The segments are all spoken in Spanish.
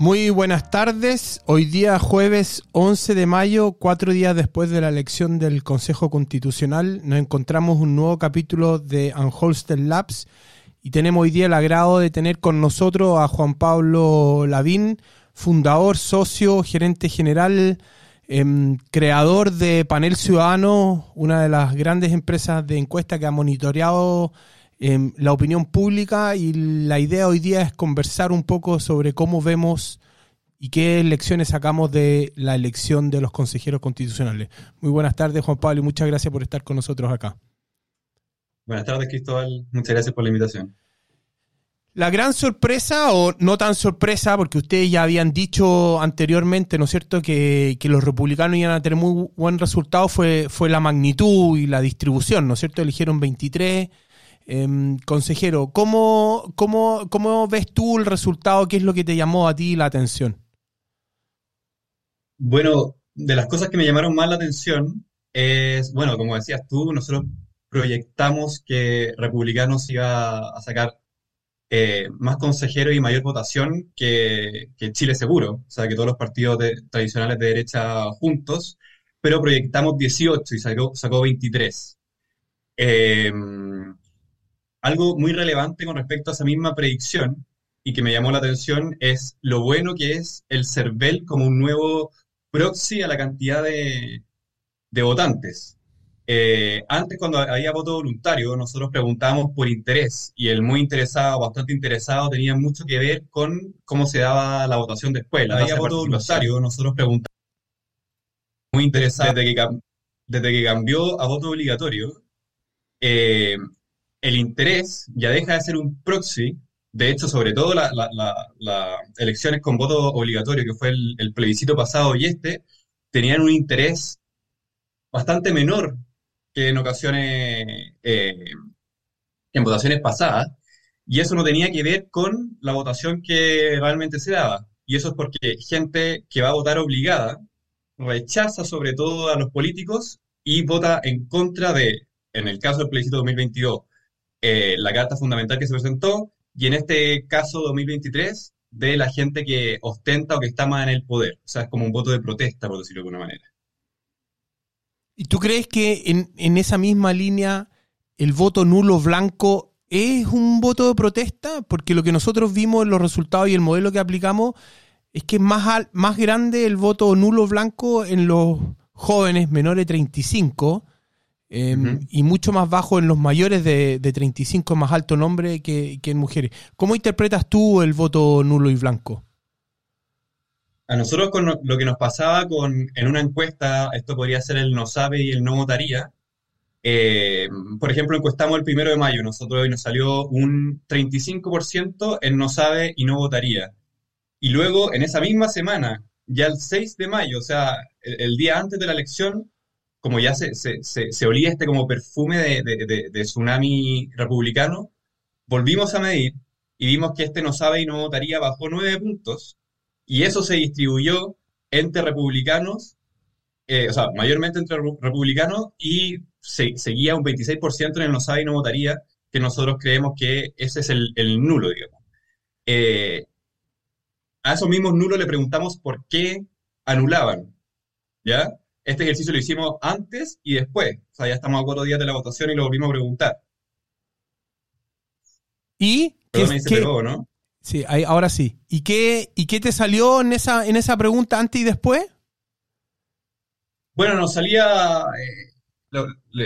Muy buenas tardes. Hoy día jueves 11 de mayo, cuatro días después de la elección del Consejo Constitucional, nos encontramos un nuevo capítulo de Unholster Labs y tenemos hoy día el agrado de tener con nosotros a Juan Pablo Lavín, fundador, socio, gerente general, em, creador de Panel Ciudadano, una de las grandes empresas de encuesta que ha monitoreado la opinión pública y la idea hoy día es conversar un poco sobre cómo vemos y qué lecciones sacamos de la elección de los consejeros constitucionales. Muy buenas tardes, Juan Pablo, y muchas gracias por estar con nosotros acá. Buenas tardes, Cristóbal. Muchas gracias por la invitación. La gran sorpresa, o no tan sorpresa, porque ustedes ya habían dicho anteriormente, ¿no es cierto?, que, que, los republicanos iban a tener muy buen resultado, fue, fue la magnitud y la distribución, ¿no es cierto? Eligieron 23, Em, consejero, ¿cómo, cómo, cómo ves tú el resultado? ¿Qué es lo que te llamó a ti la atención? Bueno, de las cosas que me llamaron más la atención es, bueno, como decías tú, nosotros proyectamos que Republicanos iba a sacar eh, más consejeros y mayor votación que, Chile Seguro, o sea, que todos los partidos tradicionales de derecha juntos, pero proyectamos 18 y sacó, sacó 23. Eh, algo muy relevante con respecto a esa misma predicción y que me llamó la atención es lo bueno que es el CERVEL como un nuevo proxy a la cantidad de, votantes. Eh, antes, cuando había voto voluntario, nosotros preguntábamos por interés y el muy interesado, bastante interesado, tenía mucho que ver con cómo se daba la votación después. La había voto voluntario, nosotros preguntábamos muy interesado desde que, desde que cambió a voto obligatorio. Eh, el interés ya deja de ser un proxy. De hecho, sobre todo las elecciones con voto obligatorio, que fue el, plebiscito pasado y este, tenían un interés bastante menor que en ocasiones, eh, en votaciones pasadas. Y eso no tenía que ver con la votación que realmente se daba. Y eso es porque gente que va a votar obligada rechaza sobre todo a los políticos y vota en contra de, en el caso del plebiscito 2022, eh, la carta fundamental que se presentó y en este caso 2023 de la gente que ostenta o que está más en el poder. O sea, es como un voto de protesta, por decirlo de alguna manera. ¿Y tú crees que en, en esa misma línea el voto nulo blanco es un voto de protesta? Porque lo que nosotros vimos en los resultados y el modelo que aplicamos es que es más, más grande el voto nulo blanco en los jóvenes menores de 35 Em, y mucho más bajo en los mayores de, de 35, más alto nombre que, en mujeres. ¿Cómo interpretas tú el voto nulo y blanco? A nosotros con lo que nos pasaba con, en una encuesta, esto podría ser el no sabe y el no votaría. Eh, por ejemplo, encuestamos el primero de mayo, nosotros hoy nos salió un 35% en no sabe y no votaría. Y luego, en esa misma semana, ya el 6 de mayo, o sea, el día antes de la elección, como ya se, olía este como perfume de, tsunami republicano, volvimos a medir y vimos que este no sabe y no votaría bajo nueve puntos, y eso se distribuyó entre republicanos, eh, o sea, mayormente entre republicanos, y se, seguía un 26% en el no sabe y no votaría, que nosotros creemos que ese es el, nulo, digamos. Eh, a esos mismos nulos le preguntamos por qué anulaban, ¿ya? Este ejercicio lo hicimos antes y después. O sea, ya estamos a cuatro días de la votación y lo volvimos a preguntar. ¿Y? ¿Qué, me dice ¿no? Sí, ahora sí. ¿Y qué, ¿Y qué te salió en esa, en esa pregunta antes y después? Bueno, nos salía eh,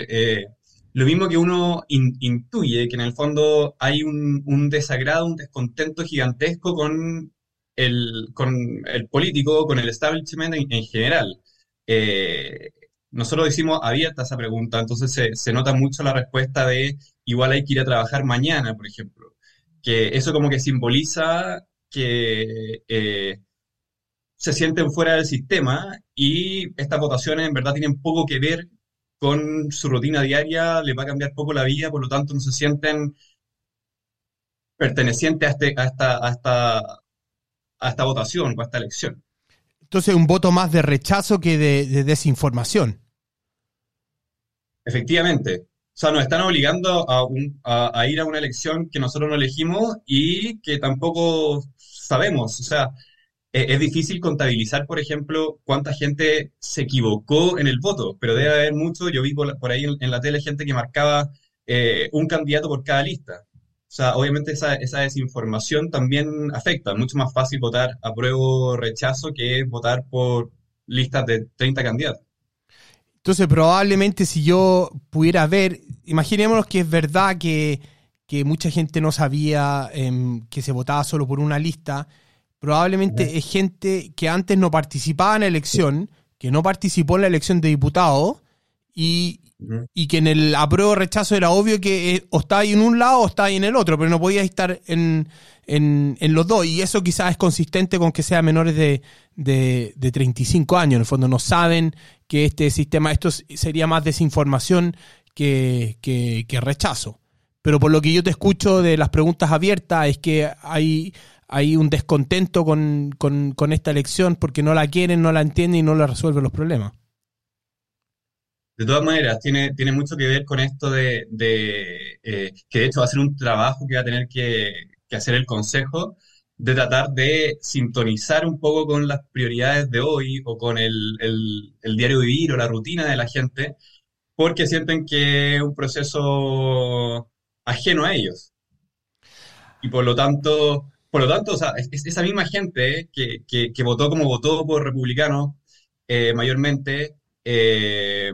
eh, lo, mismo que uno intuye, que en el fondo hay un, desagrado, un descontento gigantesco con el, con el político, con el establishment en general. Eh, nosotros decimos abierta esa pregunta, entonces se, nota mucho la respuesta de igual hay que ir a trabajar mañana, por ejemplo. Que eso como que simboliza que eh, se sienten fuera del sistema y estas votaciones en verdad tienen poco que ver con su rutina diaria le va a cambiar poco la vida, por lo tanto no se sienten pertenecientes a, este, a, esta, a, esta, a esta votación o a esta elección. Entonces, un voto más de rechazo que de, desinformación. Efectivamente. O sea, nos están obligando a, ir a una elección que nosotros no elegimos y que tampoco sabemos. O sea, e, es, difícil contabilizar, por ejemplo, cuánta gente se equivocó en el voto, pero debe haber mucho. Yo vi por, ahí en, la tele gente que marcaba eh, un candidato por cada lista. O sea, obviamente esa, desinformación también afecta. Es mucho más fácil votar apruebo o rechazo que votar por listas de 30 candidatos. Entonces, probablemente si yo pudiera ver, imaginémonos que es verdad que, mucha gente no sabía em, que se votaba solo por una lista, probablemente es gente que antes no participaba en la elección, que no participó en la elección de diputado y, y que en el apruebo rechazo era obvio que eh, o está ahí en un lado o está ahí en el otro, pero no podía estar en, en, los dos. Y eso quizás es consistente con que sean menores de, de, de, 35 años. En el fondo no saben que este sistema, esto sería más desinformación que, que, rechazo. Pero por lo que yo te escucho de las preguntas abiertas es que hay, hay un descontento con, con, con esta elección porque no la quieren, no la entienden y no le resuelven los problemas. De todas maneras, tiene, tiene mucho que ver con esto de, eh, que de hecho va a ser un trabajo que va a tener que, hacer el Consejo, de tratar de sintonizar un poco con las prioridades de hoy o con el, el, diario vivir o la rutina de la gente, porque sienten que es un proceso ajeno a ellos. Y por lo tanto, por lo tanto, esa misma gente que, que, votó como votó por republicanos, eh, mayormente, eh,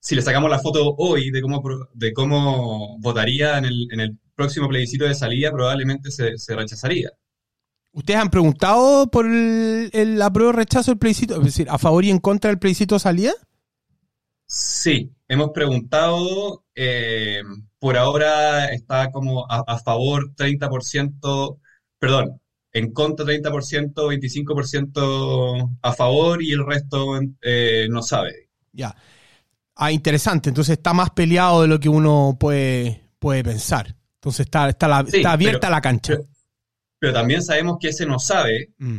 si le sacamos la foto hoy de cómo, de cómo votaría en el, en el próximo plebiscito de salida, probablemente se, rechazaría. ¿Ustedes han preguntado por el, el apruebo rechazo del plebiscito? Es decir, ¿a favor y en contra del plebiscito de salida? Sí, hemos preguntado. Eh, por ahora está como a, favor 30%, perdón, en contra 30%, 25% a favor y el resto eh, no sabe. Ya. Ah, interesante. Entonces está más peleado de lo que uno puede, puede pensar. Entonces está, está, está abierta la cancha. Pero, también sabemos que ese no sabe, mm.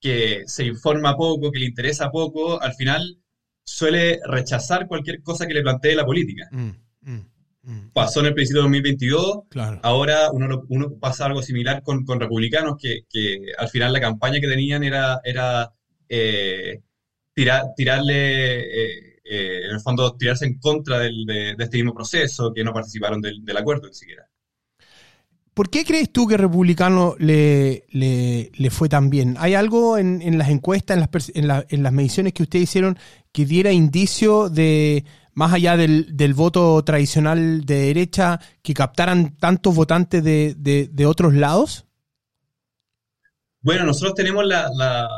que se informa poco, que le interesa poco, al final suele rechazar cualquier cosa que le plantee la política. Mm, mm, Pasó en el principio de 2022, ahora uno, uno, pasa algo similar con, con republicanos, que, que, al final la campaña que tenían era, era eh, tirarle... Eh, eh, en el fondo, tirarse en contra de, este mismo proceso, que no participaron del, acuerdo ni siquiera. ¿Por qué crees tú que Republicano le, le, fue tan bien? ¿Hay algo en, las encuestas, en las, en, las mediciones que ustedes hicieron, que diera indicio de, más allá del, voto tradicional de derecha, que captaran tantos votantes de, otros lados? Bueno, nosotros tenemos la, la,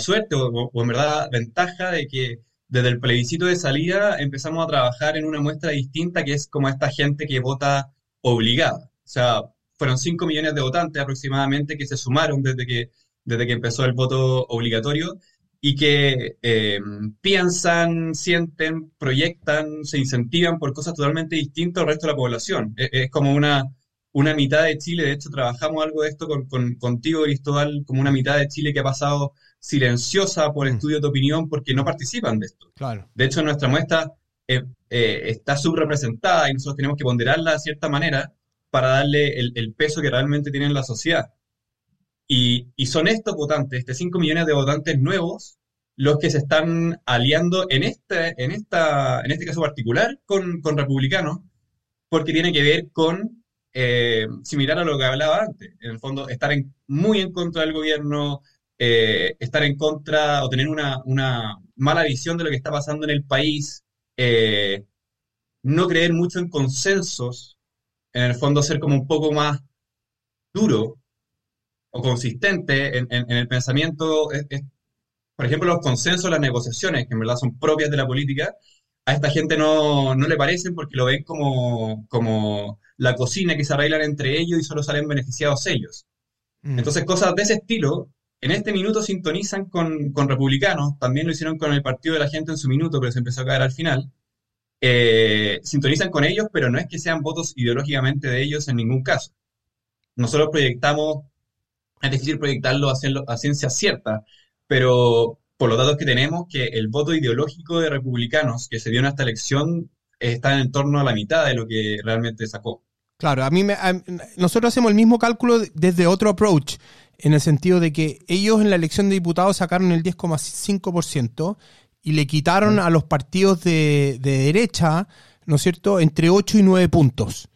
suerte o, en verdad ventaja de que desde el plebiscito de salida empezamos a trabajar en una muestra distinta que es como esta gente que vota obligada. O sea, fueron 5 millones de votantes aproximadamente que se sumaron desde que, desde que empezó el voto obligatorio y que eh, piensan, sienten, proyectan, se incentivan por cosas totalmente distintas al resto de la población. E, es como una, una mitad de Chile, de hecho trabajamos algo de esto con, contigo, Cristóbal, como una mitad de Chile que ha pasado silenciosa por mm. estudios de opinión porque no participan de esto. Claro. De hecho, nuestra muestra eh, eh, está subrepresentada y nosotros tenemos que ponderarla de cierta manera para darle el, peso que realmente tiene en la sociedad. Y, son estos votantes, este 5 millones de votantes nuevos, los que se están aliando en este, en esta, en este caso particular con, con republicanos, porque tiene que ver con eh, similar a lo que hablaba antes. En el fondo, estar en, muy en contra del gobierno, eh, estar en contra o tener una, mala visión de lo que está pasando en el país, eh, no creer mucho en consensos, en el fondo ser como un poco más duro o consistente en, el pensamiento. por ejemplo, los consensos, las negociaciones, que en verdad son propias de la política, a esta gente no, no le parecen porque lo ven como, como la cocina que se arreglan entre ellos y solo salen beneficiados ellos. Mm. Entonces, cosas de ese estilo en este minuto sintonizan con, republicanos, también lo hicieron con el partido de la gente en su minuto, pero se empezó a caer al final. Eh, sintonizan con ellos, pero no es que sean votos ideológicamente de ellos en ningún caso. Nosotros proyectamos, es difícil proyectarlo a, a ciencia cierta, pero por los datos que tenemos, que el voto ideológico de republicanos que se dio en esta elección está en torno a la mitad de lo que realmente sacó. Claro, a mí me, nosotros hacemos el mismo cálculo desde otro approach, en el sentido de que ellos en la elección de diputados sacaron el 10,5% y le quitaron a los partidos de, de, derecha, ¿no es cierto?, entre 8 y 9 puntos.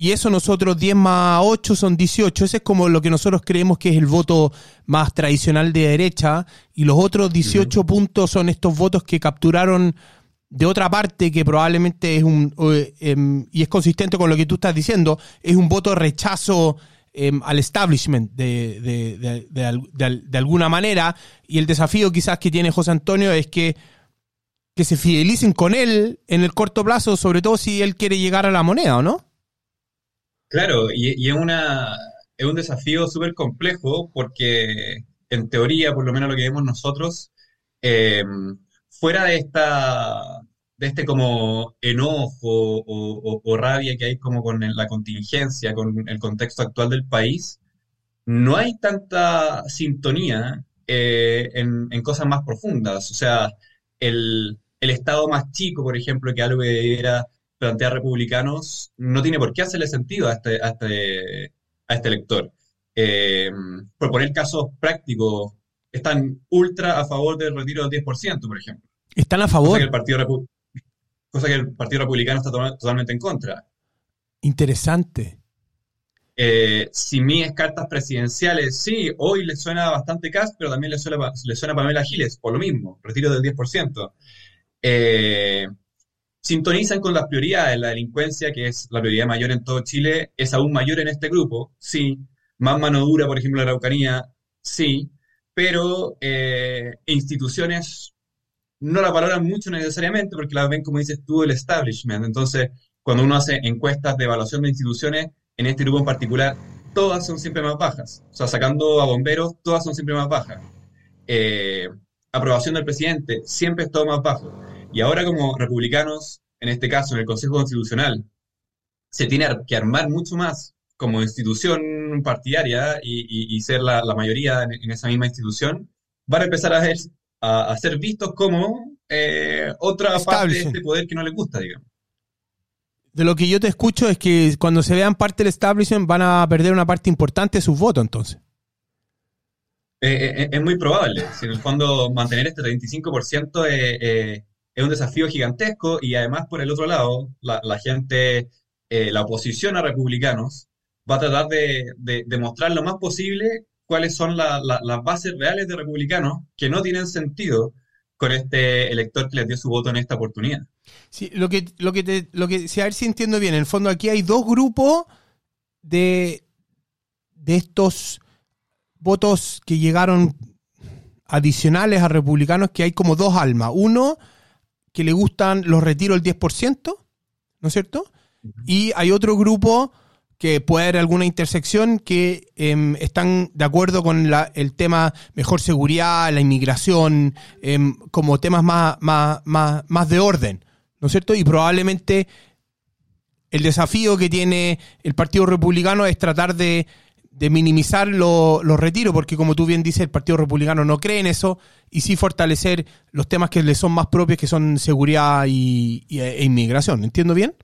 Y eso nosotros 10 más 8 son 18. Ese es como lo que nosotros creemos que es el voto más tradicional de derecha. Y los otros 18 puntos son estos votos que capturaron de otra parte que probablemente es un, em, y es consistente con lo que tú estás diciendo, es un voto rechazo em, al establishment de, de, de, de, alguna manera. Y el desafío quizás que tiene José Antonio es que, que se fidelicen con él en el corto plazo, sobre todo si él quiere llegar a la moneda, ¿o no? Claro, y, es, una, es un desafío súper complejo porque en teoría, por lo menos lo que vemos nosotros, eh, fuera de esta de este como enojo o, rabia que hay como con la contingencia, con el contexto actual del país, no hay tanta sintonía eh, en, cosas más profundas. O sea, el, Estado más chico, por ejemplo, que algo que era plantear republicanos, no tiene por qué hacerle sentido a este, a este, a este elector. Eh, por poner casos prácticos, están ultra a favor del retiro del 10%, por ejemplo. Están a favor. Cosa que el Partido, cosa que el partido Republicano está totalmente en contra. Interesante. Eh, si mis cartas presidenciales, sí, hoy le suena bastante Cast, pero también le suena, le suena a Pamela Giles, por lo mismo, retiro del 10%. Eh, sintonizan con las prioridades. La delincuencia, que es la prioridad mayor en todo Chile, es aún mayor en este grupo, sí. Más mano dura, por ejemplo, la Araucanía, sí. Pero eh, instituciones no la valoran mucho necesariamente porque la ven, como dices tú, el establishment. Entonces, cuando uno hace encuestas de evaluación de instituciones, en este grupo en particular, todas son siempre más bajas. O sea, sacando a bomberos, todas son siempre más bajas. Eh, aprobación del presidente, siempre es todo más bajo. Y ahora como republicanos, en este caso en el Consejo Constitucional, se tiene que armar mucho más como institución partidaria y, ser la, mayoría en, en, esa misma institución, van a empezar a ver a, ser vistos como eh, otra parte de este poder que no les gusta, digamos. De lo que yo te escucho es que cuando se vean parte del establishment van a perder una parte importante de sus votos, entonces. Eh, eh, es muy probable. Si en el fondo mantener este 35% es, es un desafío gigantesco y además por el otro lado, la, gente, la oposición a republicanos, va a tratar de, de demostrar lo más posible cuáles son las bases reales de republicanos que no tienen sentido con este elector que les dio su voto en esta oportunidad. Sí, lo que, lo que te, lo que, si a ver si entiendo bien, en el fondo aquí hay dos grupos de, de estos votos que llegaron adicionales a republicanos, que hay como dos almas. Uno, que le gustan los retiros del 10%, ¿no es cierto? Y hay otro grupo que puede haber alguna intersección que em, están de acuerdo con la, el tema mejor seguridad, la inmigración, em, como temas más, más, más, más de orden, ¿no es cierto? Y probablemente el desafío que tiene el Partido Republicano es tratar de, de minimizar los retiros, porque como tú bien dices, el Partido Republicano no cree en eso, y sí fortalecer los temas que le son más propios, que son seguridad y, e inmigración. ¿Entiendo bien?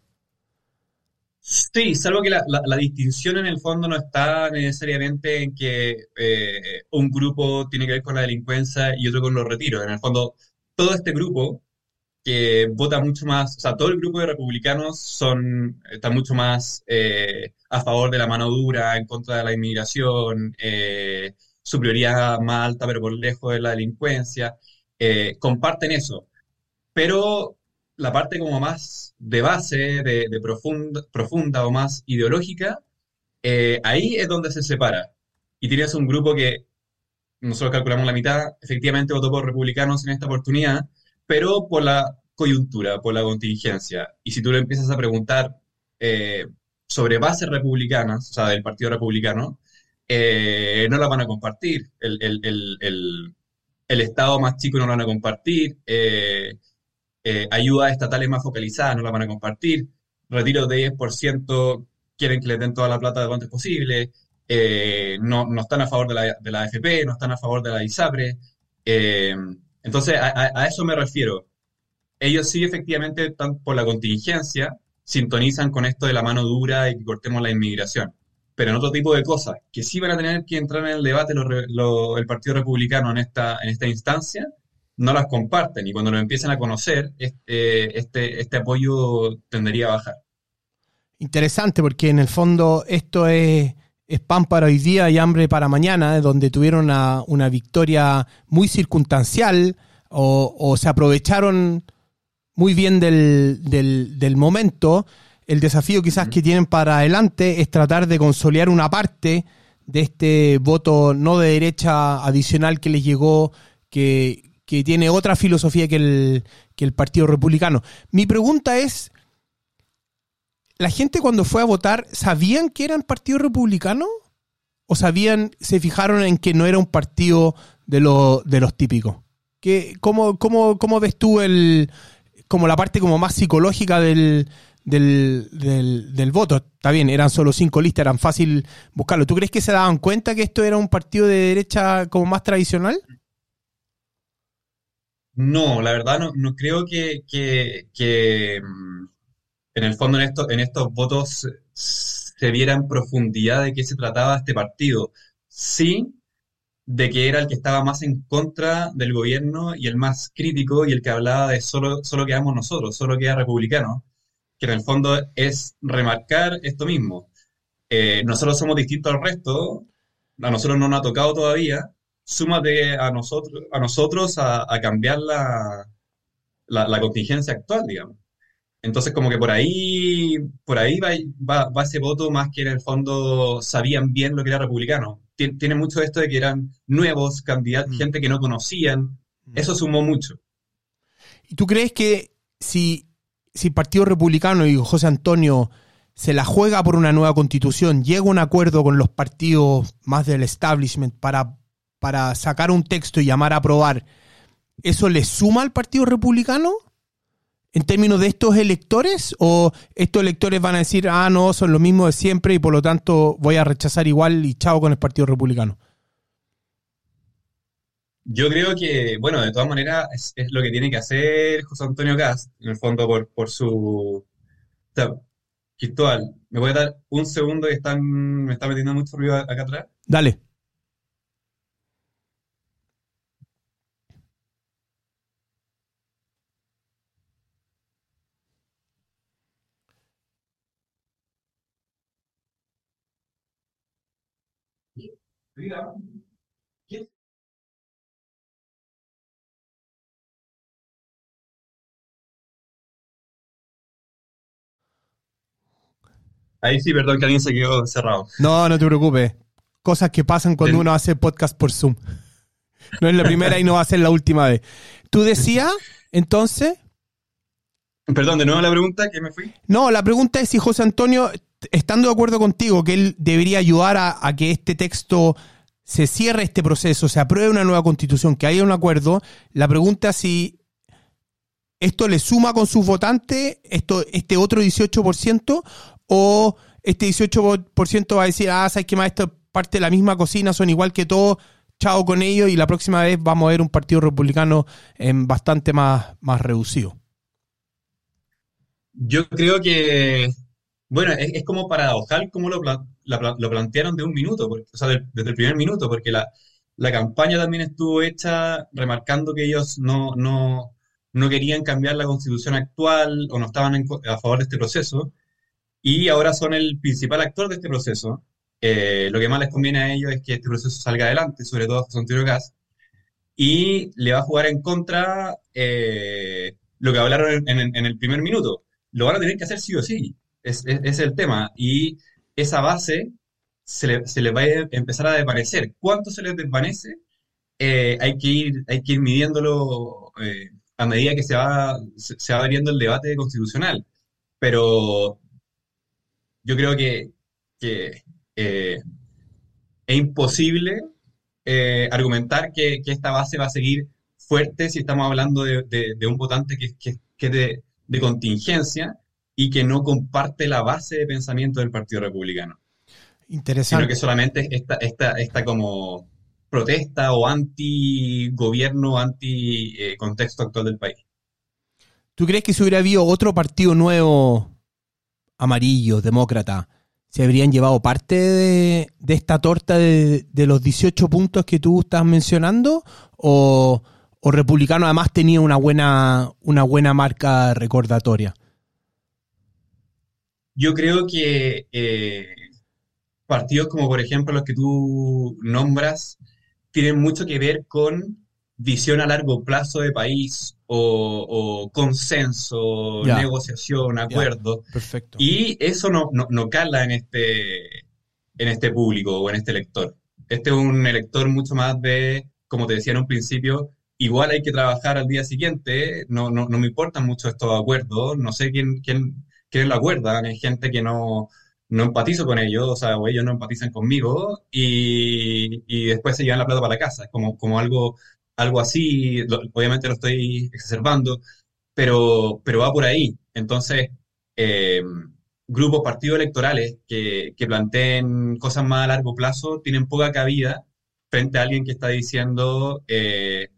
Sí, salvo que la, distinción en el fondo no está necesariamente en que eh, un grupo tiene que ver con la delincuencia y otro con los retiros. En el fondo, todo este grupo que vota mucho más, o sea, todo el grupo de republicanos son, está mucho más eh, a favor de la mano dura, en contra de la inmigración, eh, su prioridad más alta, pero por lejos de la delincuencia, comparten eso. Pero la parte como más de base, de, profunda, profunda o más ideológica, eh, ahí es donde se separa. Y tienes un grupo que nosotros calculamos la mitad, efectivamente votó por republicanos en esta oportunidad, pero por la coyuntura, por la contingencia. Y si tú le empiezas a preguntar eh, sobre bases republicanas, o sea, del Partido Republicano, eh, no la van a compartir. El, Estado más chico no la van a compartir. Eh, ayudas estatales más focalizadas no la van a compartir. Retiro de 10% quieren que les den toda la plata lo antes posible. no, no, están a favor de la, de la, AFP, no están a favor de la ISAPRE. Entonces, a, eso me refiero. Ellos sí, efectivamente, están por la contingencia, sintonizan con esto de la mano dura y que cortemos la inmigración pero en otro tipo de cosas, que sí van a tener que entrar en el debate el Partido Republicano en esta, en esta instancia, no las comparten y cuando lo empiezan a conocer, este, este, este apoyo tendería a bajar. Interesante, porque en el fondo esto es, pan para hoy día y hambre para mañana, donde tuvieron una, victoria muy circunstancial o, se aprovecharon muy bien del, del, del momento el desafío quizás que tienen para adelante es tratar de consolidar una parte de este voto no de derecha adicional que les llegó, que, tiene otra filosofía que el, que el Partido Republicano. Mi pregunta es, ¿la gente cuando fue a votar sabían que eran Partido Republicano? ¿O sabían, se fijaron en que no era un partido de, de los típicos? ¿Qué, cómo, cómo, ¿Cómo ves tú el, como la parte como más psicológica del, del, del, voto. Está bien, eran solo cinco listas, eran fácil buscarlo. ¿Tú crees que se daban cuenta que esto era un partido de derecha como más tradicional? No, la verdad no, no creo que, que, mm, en el fondo en, esto, en estos votos se viera en profundidad de qué se trataba este partido. Sí, de que era el que estaba más en contra del gobierno y el más crítico y el que hablaba de solo, solo quedamos nosotros, solo queda republicano que en el fondo es remarcar esto mismo. Eh, nosotros somos distintos al resto, a nosotros no nos ha tocado todavía, súmate a nosotros a, nosotros a, cambiar la, la, contingencia actual, digamos. Entonces, como que por ahí, por ahí va, va, ese voto más que en el fondo sabían bien lo que era republicano. Tiene, mucho esto de que eran nuevos candidatos, mm. gente que no conocían. Mm. Eso sumó mucho. ¿Y tú crees que si si el Partido Republicano y José Antonio se la juega por una nueva constitución, llega a un acuerdo con los partidos más del establishment para, para sacar un texto y llamar a aprobar, ¿eso le suma al Partido Republicano? En términos de estos electores o estos electores van a decir, ah, no, son lo mismo de siempre y por lo tanto voy a rechazar igual y chao con el Partido Republicano? Yo creo que, bueno, de todas maneras es, lo que tiene que hacer José Antonio Cast, en el fondo por, por su... O Cristóbal, ¿me voy a dar un segundo que están, me está metiendo mucho ruido acá atrás? Dale. Ahí sí, perdón que alguien se quedó cerrado. No, no te preocupes. Cosas que pasan cuando uno hace podcast por Zoom. No es la primera y no va a ser la última vez. ¿Tú decías, entonces? Perdón, de nuevo la pregunta, que me fui. No, la pregunta es si José Antonio, estando de acuerdo contigo, que él debería ayudar a, que este texto se cierre este proceso, se apruebe una nueva constitución, que haya un acuerdo, la pregunta es si esto le suma con sus votantes, esto, este otro 18%, o este 18% va a decir, ah, sabes que más esta parte de la misma cocina, son igual que todos, chao con ellos y la próxima vez vamos a ver un partido republicano en bastante más, más reducido. Yo creo que, bueno, es, como paradojal como lo, lo, plantearon de un minuto, o sea, desde el primer minuto, porque la, la, campaña también estuvo hecha remarcando que ellos no, no, no querían cambiar la constitución actual o no estaban a favor de este proceso y ahora son el principal actor de este proceso. Eh, lo que más les conviene a ellos es que este proceso salga adelante, sobre todo a José Antonio Gas, y le va a jugar en contra eh, lo que hablaron en, el primer minuto. Lo van a tener que hacer sí o sí, es, es, el tema. Y esa base se le, se le, va a empezar a desvanecer. ¿Cuánto se les desvanece? Eh, hay, que ir, hay que ir midiéndolo a medida que se va, se va abriendo el debate constitucional. Pero yo creo que, eh, es imposible eh, argumentar que, esta base va a seguir fuerte si estamos hablando de, un votante que, es de, de contingencia y que no comparte la base de pensamiento del Partido Republicano. Interesante. Sino que solamente esta, esta, esta como protesta o anti-gobierno, anti-contexto eh, actual del país. ¿Tú crees que si hubiera habido otro partido nuevo, amarillo, demócrata, se habrían llevado parte de, esta torta de, los 18 puntos que tú estás mencionando? ¿O, o republicano además tenía una buena, una buena marca recordatoria? Yo creo que eh, partidos como por ejemplo los que tú nombras tienen mucho que ver con visión a largo plazo de país o, consenso, negociación, acuerdo. perfecto. Y eso no, no, cala en este, en este público o en este elector. Este es un elector mucho más de, como te decía en un principio, igual hay que trabajar al día siguiente, no, no, no me importan mucho estos acuerdos, no sé quién, quién, quién lo acuerda, hay gente que no, no empatizo con ellos, o sea, o ellos no empatizan conmigo y, y después se llevan la plata para la casa, como, como algo, algo así, obviamente lo estoy exacerbando, pero, pero va por ahí. Entonces, eh, grupos, partidos electorales que, que planteen cosas más a largo plazo tienen poca cabida frente a alguien que está diciendo eh,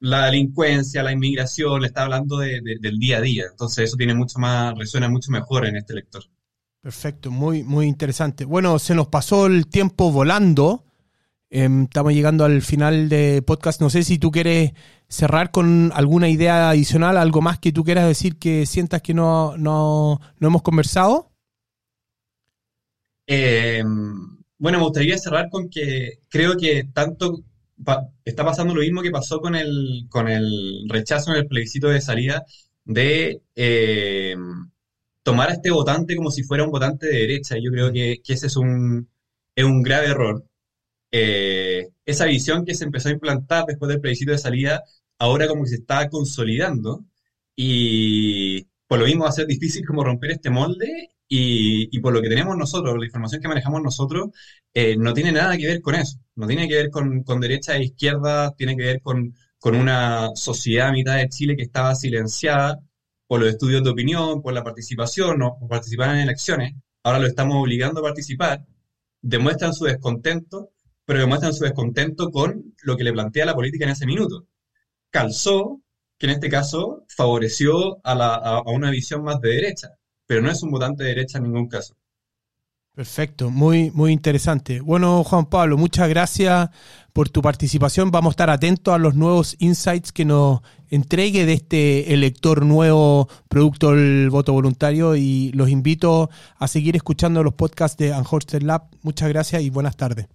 la delincuencia, la inmigración, le está hablando del día a día. Entonces eso tiene mucho más, resuena mucho mejor en este lector. Perfecto, muy, muy interesante. Bueno, se nos pasó el tiempo volando. Em, estamos llegando al final de podcast. No sé si tú quieres cerrar con alguna idea adicional, algo más que tú quieras decir que sientas que no, no, no hemos conversado. Em, bueno, me gustaría cerrar con que creo que tanto está pasando lo mismo que pasó con el, con el rechazo en el plebiscito de salida de em, tomar a este votante como si fuera un votante de derecha. Yo creo que, ese es un, es un grave error. Eh, esa visión que se empezó a implantar después del plebiscito de salida, ahora como que se está consolidando y por lo mismo va a ser difícil como romper este molde y, por lo que tenemos nosotros, la información que manejamos nosotros, eh, no tiene nada que ver con eso, no tiene que ver con, con derecha e izquierda, tiene que ver con, con una sociedad a mitad de Chile que estaba silenciada por los estudios de opinión, por la participación o por participar en elecciones, ahora lo estamos obligando a participar, demuestran su descontento, pero demuestran su descontento con lo que le plantea la política en ese minuto. Calzó, que en este caso favoreció a, a una visión más de derecha, pero no es un votante de derecha en ningún caso. Perfecto, muy, muy interesante. Bueno, Juan Pablo, muchas gracias por tu participación. Vamos a estar atentos a los nuevos insights que nos entregue de este elector nuevo producto del voto voluntario y los invito a seguir escuchando los podcasts de Anhorster Lab. Muchas gracias y buenas tardes.